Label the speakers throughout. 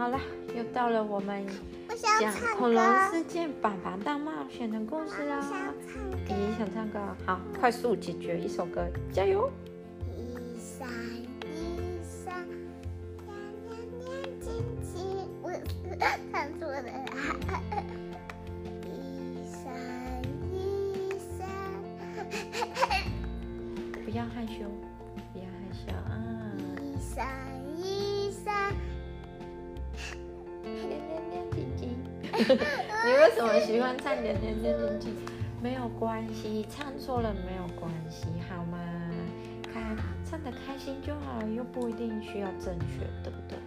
Speaker 1: 好了，又到了我们讲恐龙
Speaker 2: 歌，
Speaker 1: 世界爸爸大冒险的故事啦
Speaker 2: 想。唱歌。
Speaker 1: 你想唱歌？好，快速解决一首歌，加油！
Speaker 2: 一闪一闪，亮亮亮晶晶，我唱错了啦。一闪一闪，
Speaker 1: 不要害羞，不要害羞啊！
Speaker 2: 一闪
Speaker 1: 亮亮亮晶晶，你为什么喜欢唱点点亮晶晶？没有关系，唱错了没有关系，好吗？看唱的开心就好了，又不一定需要正确，对不对？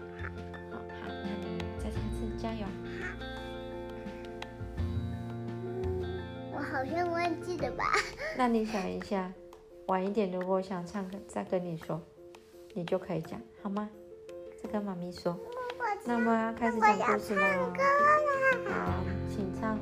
Speaker 1: 好，好，那你再唱一次，加油！
Speaker 2: 嗯我好像忘记了吧？
Speaker 1: 那你想一下，晚一点如果想唱，再跟你说，你就可以讲，好吗？再跟妈咪说。那么开始讲故事
Speaker 2: 了。
Speaker 1: 好请唱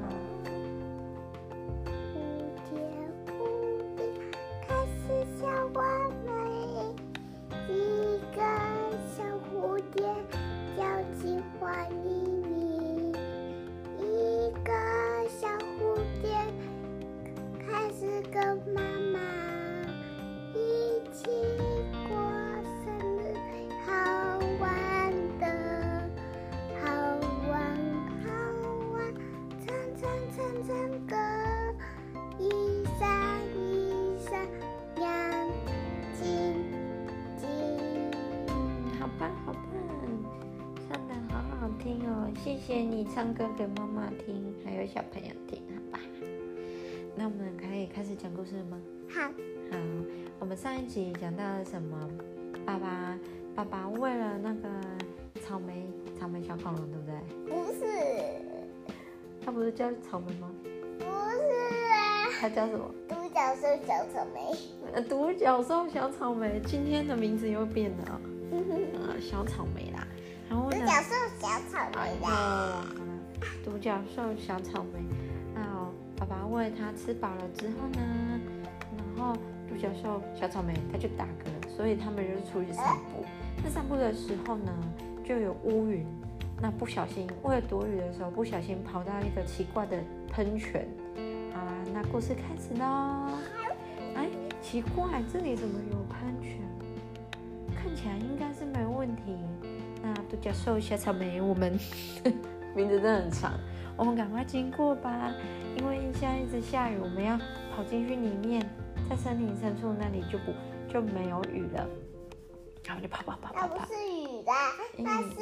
Speaker 1: 听哦！谢谢你唱歌给妈妈听，还有小朋友听，好吧？那我们可以开始讲故事了吗？
Speaker 2: 好，
Speaker 1: 好，我们上一集讲到了什么？爸爸，爸爸为了那个草莓，草莓小恐龙，对不对？
Speaker 2: 不是，
Speaker 1: 他不是叫草莓吗？
Speaker 2: 不是啊，
Speaker 1: 他叫什么？
Speaker 2: 独角兽小草莓。
Speaker 1: 呃，独角兽小草莓，今天的名字又变了哦，呃，小草莓啦。然后呢？
Speaker 2: 独角兽小草莓
Speaker 1: 哦，
Speaker 2: 啦。
Speaker 1: 好了，独角兽小草莓。那哦爸爸喂它吃饱了之后呢，然后独角兽小草莓它就打嗝，所以他们就出去散步。那散步的时候呢，就有乌云。那不小心为了躲雨的时候，不小心跑到一个奇怪的喷泉。好啦，那故事开始喽。哎，奇怪，这里怎么有喷泉？看起来应该是没问题。那独角兽小草莓，我们 名字真的很长，我们赶快经过吧，因为现在一直下雨，我们要跑进去里面，在森林深处那里就不就没有雨了，然后就跑跑跑跑跑，
Speaker 2: 那不是雨啦，
Speaker 1: 嗯
Speaker 2: 那是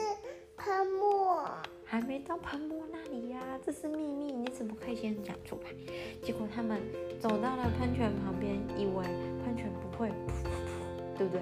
Speaker 2: 喷墨。
Speaker 1: 还没到喷墨那里呀、这是秘密，你怎么可以先讲出来？结果他们走到了喷泉旁边，以为喷泉不会噗噗噗，对不对？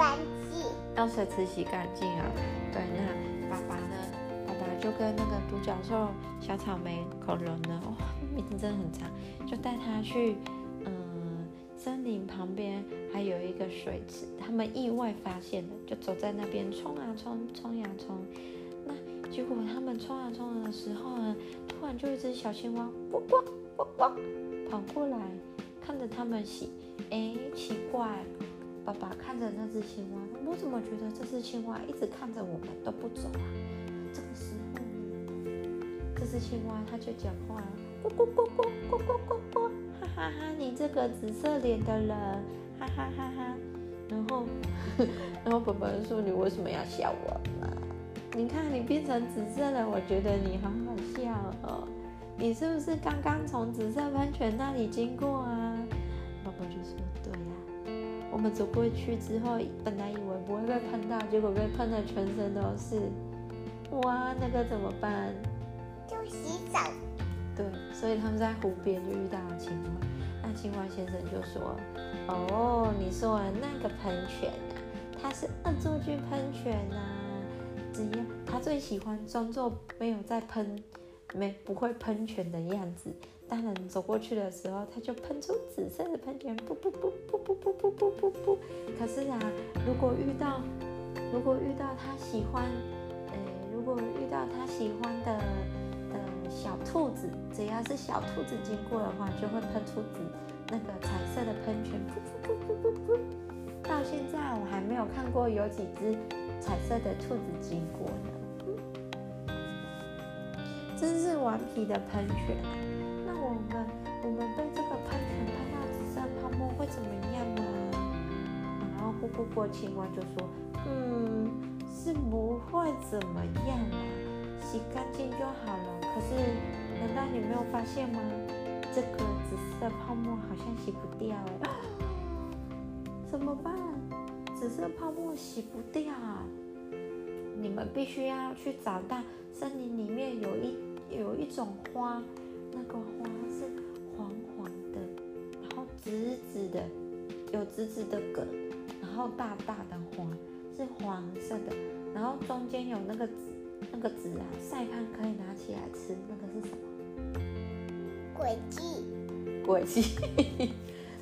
Speaker 2: 干净。
Speaker 1: 让水池洗干净啊。对，那爸爸呢？爸爸就跟那个独角兽小草莓恐龙呢，哇、名字真的很长，就带他去，嗯，森林旁边还有一个水池，他们意外发现了，就走在那边冲啊冲，冲呀冲。那结果他们冲啊冲的时候呢，突然就一只小青蛙呱呱呱呱跑过来，看着他们洗，哎，奇怪。爸爸看着那只青蛙，我怎么觉得这只青蛙一直看着我们都不走啊？这个时候，这只青蛙它就讲话了，咕咕咕咕咕咕咕，哈哈哈！你这个紫色脸的人，哈哈哈哈！然后，然后爸爸说：“你为什么要笑我呢？你看你变成紫色了，我觉得你好好笑哦。你是不是刚刚从紫色喷泉那里经过啊？”：“、我们走过去之后，本来以为不会被喷到，结果被喷的全身都是。哇，那个怎么办？
Speaker 2: 就洗澡，
Speaker 1: 对，所以他们在湖边就遇到了青蛙。那青蛙先生就说：“哦，你说的那个喷泉啊，它是恶作剧喷泉呐、只只要他最喜欢装作没有在喷，没不会喷泉的样子。当人走过去的时候，他就喷出紫色的喷泉，噗噗噗噗噗噗噗噗噗噗。可是啊，如果遇到如果遇到他喜欢，呃，如果遇到他喜欢的的小兔子，只要是小兔子经过的话，就会喷出紫那个彩色的喷泉，噗噗噗噗噗噗。到现在我还没有看过有几只彩色的兔子经过呢，真是顽皮的喷泉。我们我们被这个喷泉喷到紫色泡沫会怎么样吗？然后姑姑国青蛙就说：“嗯，是不会怎么样啊，洗干净就好了。可是，难道你没有发现吗？这个紫色泡沫好像洗不掉哎，怎么办？紫色泡沫洗不掉！你们必须要去找到森林里面有一有一种花。”那个花，紫紫的，有紫紫的梗，然后大大的花是黄色的，然后中间有那个紫，那个籽啊，晒干可以拿起来吃。那个是什么？
Speaker 2: 鬼记。
Speaker 1: 鬼记。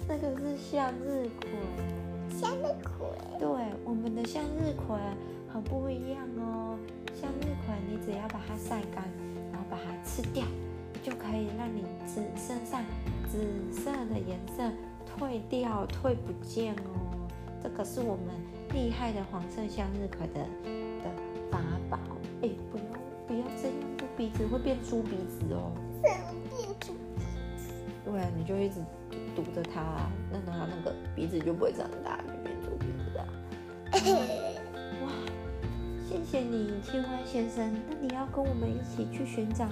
Speaker 1: 那个是向日葵。
Speaker 2: 向日葵。
Speaker 1: 对，我们的向日葵很不一样哦。向日葵，你只要把它晒干，然后把它吃掉。就可以让你紫身上紫色的颜色退掉、退不见哦。这个是我们厉害的黄色向日葵的的法宝。哎，不要不要这样，猪鼻子会变猪鼻子哦。
Speaker 2: 怎么变猪鼻子？
Speaker 1: 对啊，你就一直堵着它，那它那个鼻子就不会长大，就变猪鼻子啊。哇，谢谢你，青蛙先生。那你要跟我们一起去寻找？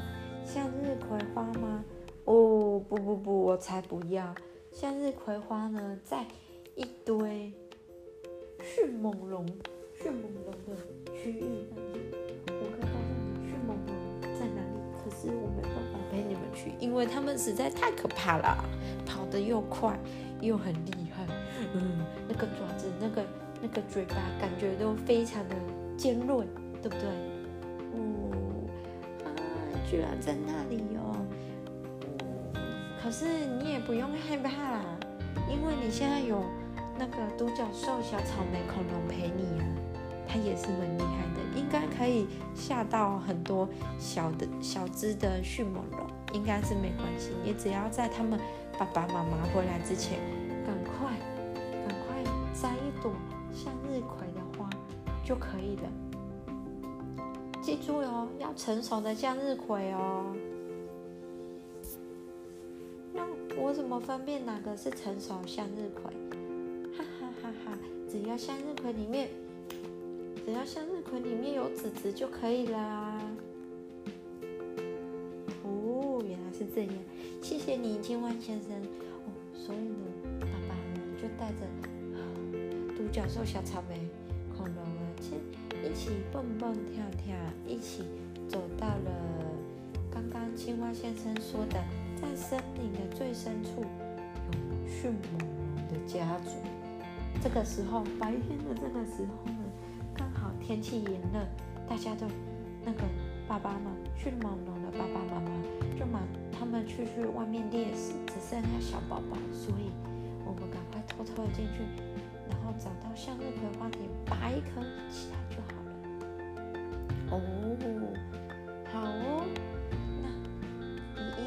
Speaker 1: 向日葵花吗？哦，不不不，我才不要！向日葵花呢，在一堆迅猛龙、迅猛龙的区域那里。我可以告诉你，迅猛龙在哪里？可是我没办法陪你们去，因为他们实在太可怕了，跑得又快又很厉害。嗯，那个爪子、那个那个嘴巴，感觉都非常的尖锐，对不对？居然在那里哦，可是你也不用害怕啦，因为你现在有那个独角兽小草莓恐龙陪你啊，它也是蛮厉害的，应该可以吓到很多小的小只的迅猛龙，应该是没关系，你只要在他们爸爸妈妈回来之前，赶快赶快摘一朵向日葵的花就可以了。记住哟，要成熟的向日葵哦。那我怎么分辨哪个是成熟向日葵？哈哈哈哈！只要向日葵里面，只要向日葵里面有籽籽就可以啦。哦，原来是这样，谢谢你，青蛙先生。哦，所以呢，爸爸呢就带着独角兽小草莓，一起蹦蹦跳跳，一起走到了刚刚青蛙先生说的，在森林的最深处有迅猛龙的家族。这个时候，白天的这个时候呢，刚好天气炎热，大家都那个爸爸们，迅猛龙的爸爸妈妈就忙，他们出去外面猎食，只剩下小宝宝，所以我们赶快偷偷的进去，然后找到向日葵花田，拔一颗起来。哦，好哦。那依依，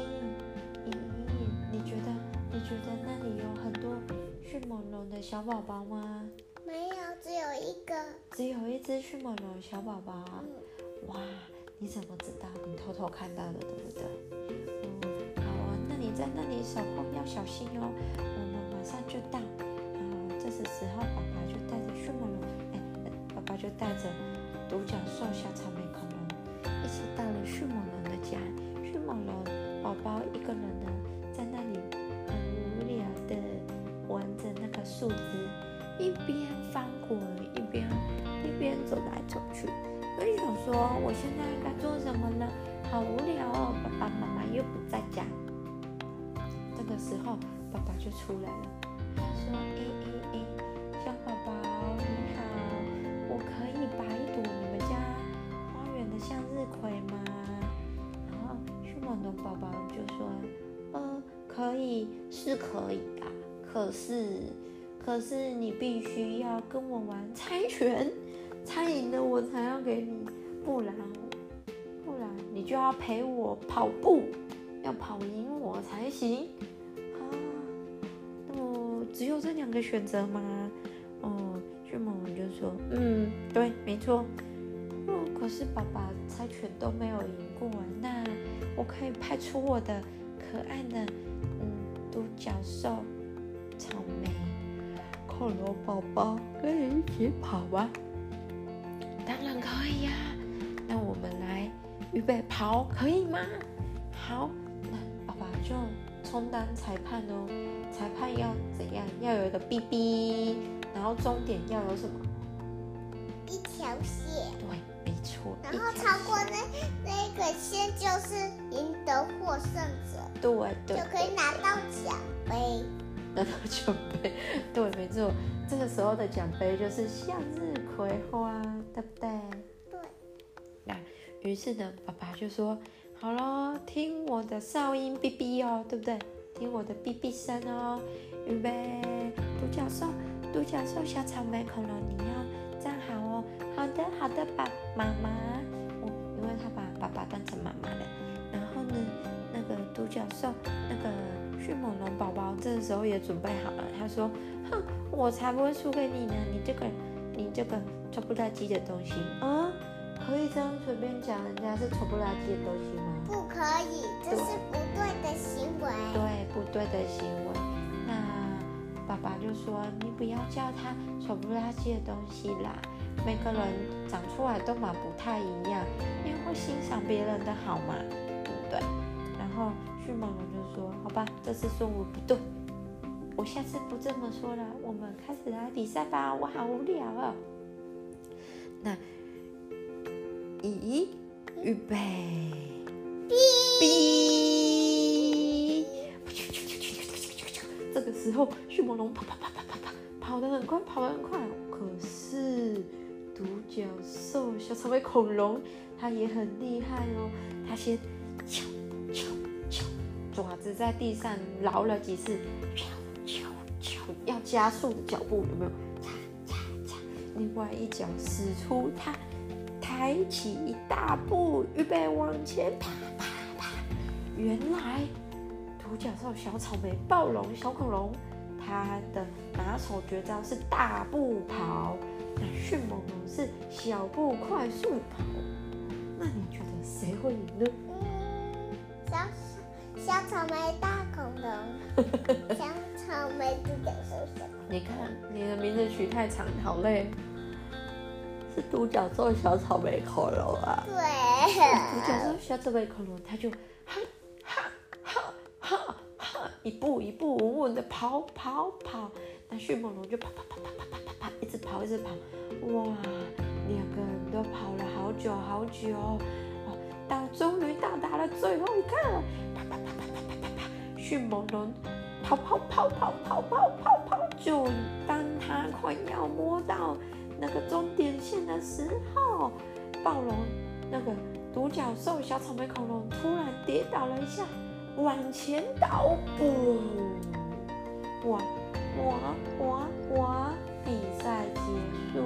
Speaker 1: 依依，你觉得你觉得那里有很多迅猛龙的小宝宝吗？
Speaker 2: 没有，只有一个。
Speaker 1: 只有一只迅猛龙小宝宝。哇，你怎么知道？你偷偷看到的，对不对？嗯，好啊。那你在那里守候要小心哦。我们马上就到。嗯，这是时候，爸爸就带着迅猛龙，哎，爸爸就带着。独角兽小草莓恐龙一起到了迅猛龙的家。迅猛龙宝宝一个人呢，在那里很无聊的玩着那个树枝，一边翻滚一边一边走来走去。我想说，我现在该做什么呢？好无聊哦，爸爸妈妈又不在家。这个时候，爸爸就出来了，说：“诶诶可是你必须要跟我玩猜拳，猜赢了我才要给你，不然，不然你就要陪我跑步，要跑赢我才行。啊，那么只有这两个选择吗？哦，迅猛龙就说，嗯，对，没错。哦，可是爸爸猜拳都没有赢过，那我可以派出我的可爱的嗯。独角兽、草莓、恐龙宝宝跟你一起跑吗？当然可以呀！那我们来预备跑，可以吗？好，那爸爸就充当裁判哦。裁判要怎样？要有一个 B B，然后终点要有什么？
Speaker 2: 一条线。
Speaker 1: 对，没错。
Speaker 2: 然后超过那那个线就是赢得获胜者。
Speaker 1: 对对，
Speaker 2: 就可以拿到奖杯，
Speaker 1: 拿到奖杯，对，没错，这个时候的奖杯就是向日葵花，对不对？
Speaker 2: 对。
Speaker 1: 那于是呢，爸爸就说：“好咯，听我的哨音哔哔哦，对不对？听我的哔哔声哦，预备，独角兽，独角兽，小草莓恐龙，你要站好哦。好的，好的，爸妈妈，哦，因为他把爸爸当成妈妈了。然后呢？”独角兽那个迅猛龙宝宝这个时候也准备好了。他说：“哼，我才不会输给你呢！你这个，你这个丑不拉几的东西啊，可以这样随便讲人家是丑不拉几的东西吗？
Speaker 2: 不可以，这是不对的行为。
Speaker 1: 对，不对的行为。那爸爸就说：你不要叫他丑不拉几的东西啦。每个人长出来都嘛不太一样，因为会欣赏别人的好嘛，对不对？”迅猛龙就说：“好吧，这次说我不对，我下次不这么说了。我们开始来比赛吧，我好无聊啊。”那，咦，预备，哔，这个时候迅猛龙跑跑跑跑跑跑，跑得很快，跑得很快。可是独角兽小草莓恐龙，它也很厉害哦，它先。爪子在地上挠了几次，敲敲敲，要加速的脚步有没有？擦擦擦。另外一脚使出，它抬起一大步，预备往前，啪啪啪。原来独角兽小草莓暴龙小恐龙，它的拿手绝招是大步跑，那迅猛龙是小步快速跑。那你觉得谁会赢呢？
Speaker 2: 小草莓大恐龙，小草莓独角兽小。
Speaker 1: 你看，你的名字取太长，好累。是独角兽小草莓恐龙啊。
Speaker 2: 对。
Speaker 1: 独角兽小草莓恐龙，它就哈哈哈哈哈，一步一步稳稳的跑跑跑。那迅猛龙就跑跑跑跑跑跑跑跑，一直跑一直跑。哇，两个人都跑了好久好久，哦，到终于到达了最后一刻。迅猛龙跑跑跑跑跑跑跑跑，就当他快要摸到那个终点线的时候，暴龙那个独角兽小草莓恐龙突然跌倒了一下，往前倒，不，哇哇哇哇！比赛结束，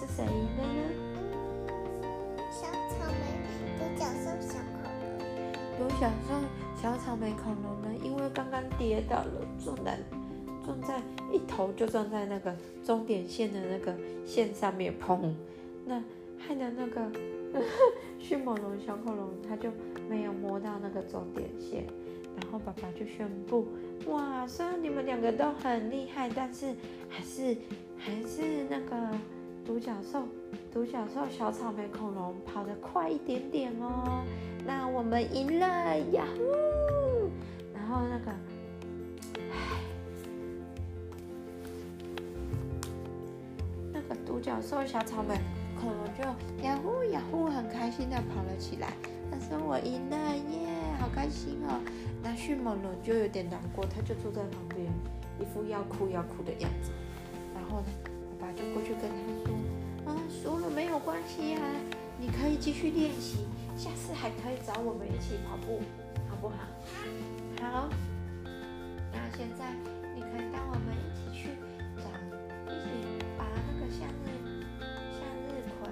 Speaker 1: 是谁赢了呢？独角兽小草莓恐龙呢？因为刚刚跌倒了，撞在撞在一头就撞在那个终点线的那个线上面，砰！那害得那个 迅猛龙小恐龙它就没有摸到那个终点线。然后爸爸就宣布：哇，虽然你们两个都很厉害，但是还是还是那个独角兽独角兽小草莓恐龙跑得快一点点哦。那我们赢了呀！然后那个，唉，那个独角兽小草莓恐龙就呀呼呀呼，很开心的跑了起来。他说：“我赢了耶，好开心哦！”那迅猛龙就有点难过，他就坐在旁边，一副要哭要哭的样子。然后呢，爸爸就过去跟他说：“啊，输了没有关系呀。”你可以继续练习，下次还可以找我们一起跑步，好不好？好。那现在你可以带我们一起去找，一起把那个向日向日葵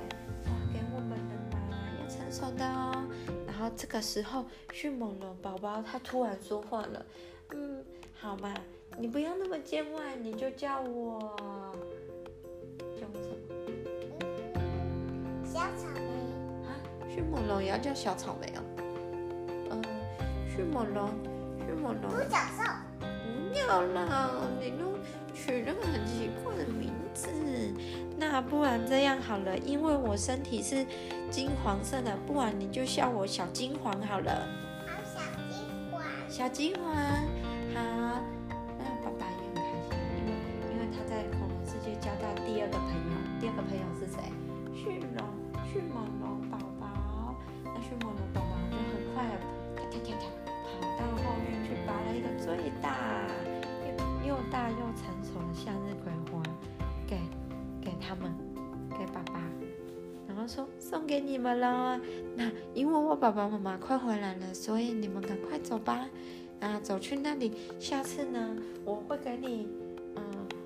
Speaker 1: 哇给我们的嘛，要成熟的哦。然后这个时候，迅猛龙宝宝他突然说话了，嗯，好嘛。你不要那么见外，你就叫我叫
Speaker 2: 小草莓
Speaker 1: 哦，嗯，迅猛龙，迅猛龙。
Speaker 2: 独角兽。
Speaker 1: 不要啦，你都取那么很奇怪的名字，那不然这样好了，因为我身体是金黄色的，不然你就叫我小金黄好了。
Speaker 2: 好，小金黄。
Speaker 1: 小金黄。好，那爸爸也很开心，因为因为他在恐龙世界交到第二个朋友，第二个朋友是谁？迅猛龙，迅猛龙。去摸了宝宝就很快跳跳跳跳跑到后面去拔了一个最大又大又成熟的向日葵花给给他们给爸爸然后说送给你们了那因为我爸爸妈妈快回来了所以你们赶快走吧啊走去那里下次呢我会给你嗯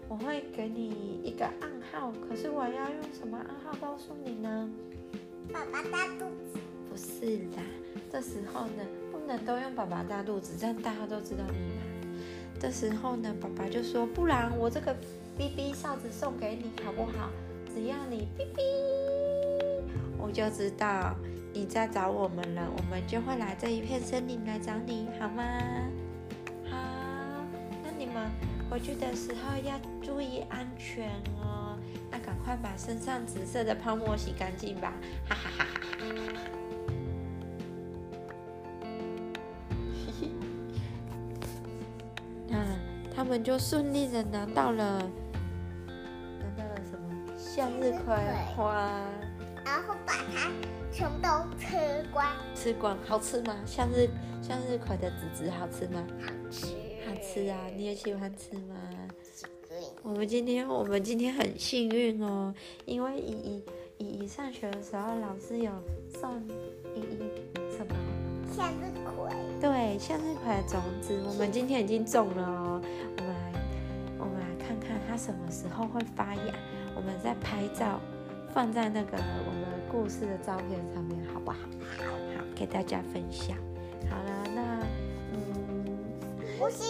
Speaker 1: 我会给你一个暗号可是我要用什么暗号告诉你呢
Speaker 2: 爸爸大肚子
Speaker 1: 是啦，这时候呢，不能都用爸爸大肚子，这样大家都知道密码。这时候呢，爸爸就说，不然我这个哔哔哨子送给你，好不好？只要你哔哔。我就知道你在找我们了，我们就会来这一片森林来找你，好吗？好，那你们回去的时候要注意安全哦。那赶快把身上紫色的泡沫洗干净吧！哈哈哈哈们就顺利的拿到了，拿到了什么？向日葵花。
Speaker 2: 然后把它全部都吃光，
Speaker 1: 吃光好吃吗？向日向日葵的籽籽好吃吗？
Speaker 2: 好吃，
Speaker 1: 好吃啊！你也喜欢吃吗？我们今天我们今天很幸运哦，因为依依依依上学的时候，老师有送依依什么？
Speaker 2: 向日葵。
Speaker 1: 对，向日葵的种子，我们今天已经种了哦。我们来我们来看看它什么时候会发芽，我们再拍照。放在那个我们故事的照片上面，好不好？好，好，给大家分享。好了，那嗯，
Speaker 2: 故事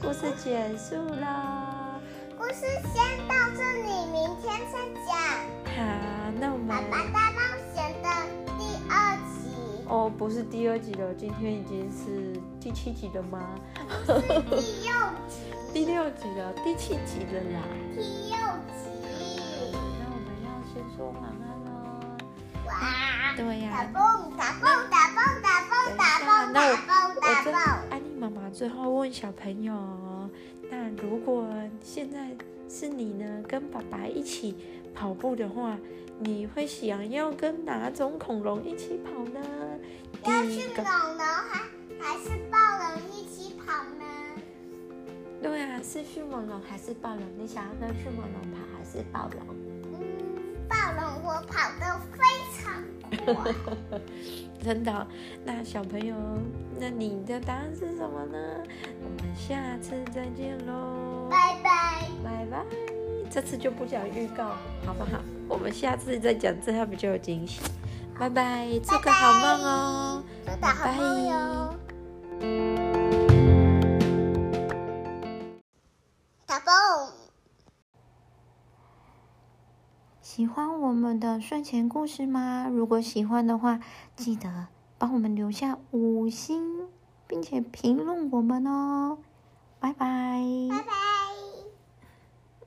Speaker 1: 故事结束了。
Speaker 2: 故事先到这里，明天再讲。
Speaker 1: 好，那我们《。哦，不是第二集了，今天已经是第七集了吗？
Speaker 2: 第六集。
Speaker 1: 第六集了，第七集了啦。
Speaker 2: 第六集。
Speaker 1: 那我们要先说晚安了，
Speaker 2: 哇！
Speaker 1: 对呀，
Speaker 2: 打蹦打蹦打蹦打蹦打蹦打蹦打蹦。
Speaker 1: 安妮妈妈最后问小朋友：那如果现在是你呢，跟爸爸一起跑步的话，你会想要跟哪种恐龙一起跑呢？
Speaker 2: 要迅猛龙还还是暴龙一起跑呢？
Speaker 1: 对啊，是迅猛龙还是暴龙？你想要跟迅猛龙跑还是暴龙？
Speaker 2: 嗯暴龙，我跑得非常快，
Speaker 1: 真的。那小朋友，那你的答案是什么呢？我们下次再见喽，
Speaker 2: 拜拜，
Speaker 1: 拜拜。这次就不讲预告，好不好？我们下次再讲，这样比较有惊喜。拜拜，做个好梦哦，
Speaker 2: 拜拜。
Speaker 1: 喜欢我们的睡前故事吗？如果喜欢的话，记得帮我们留下五星，并且评论我们哦。拜拜。
Speaker 2: 拜拜。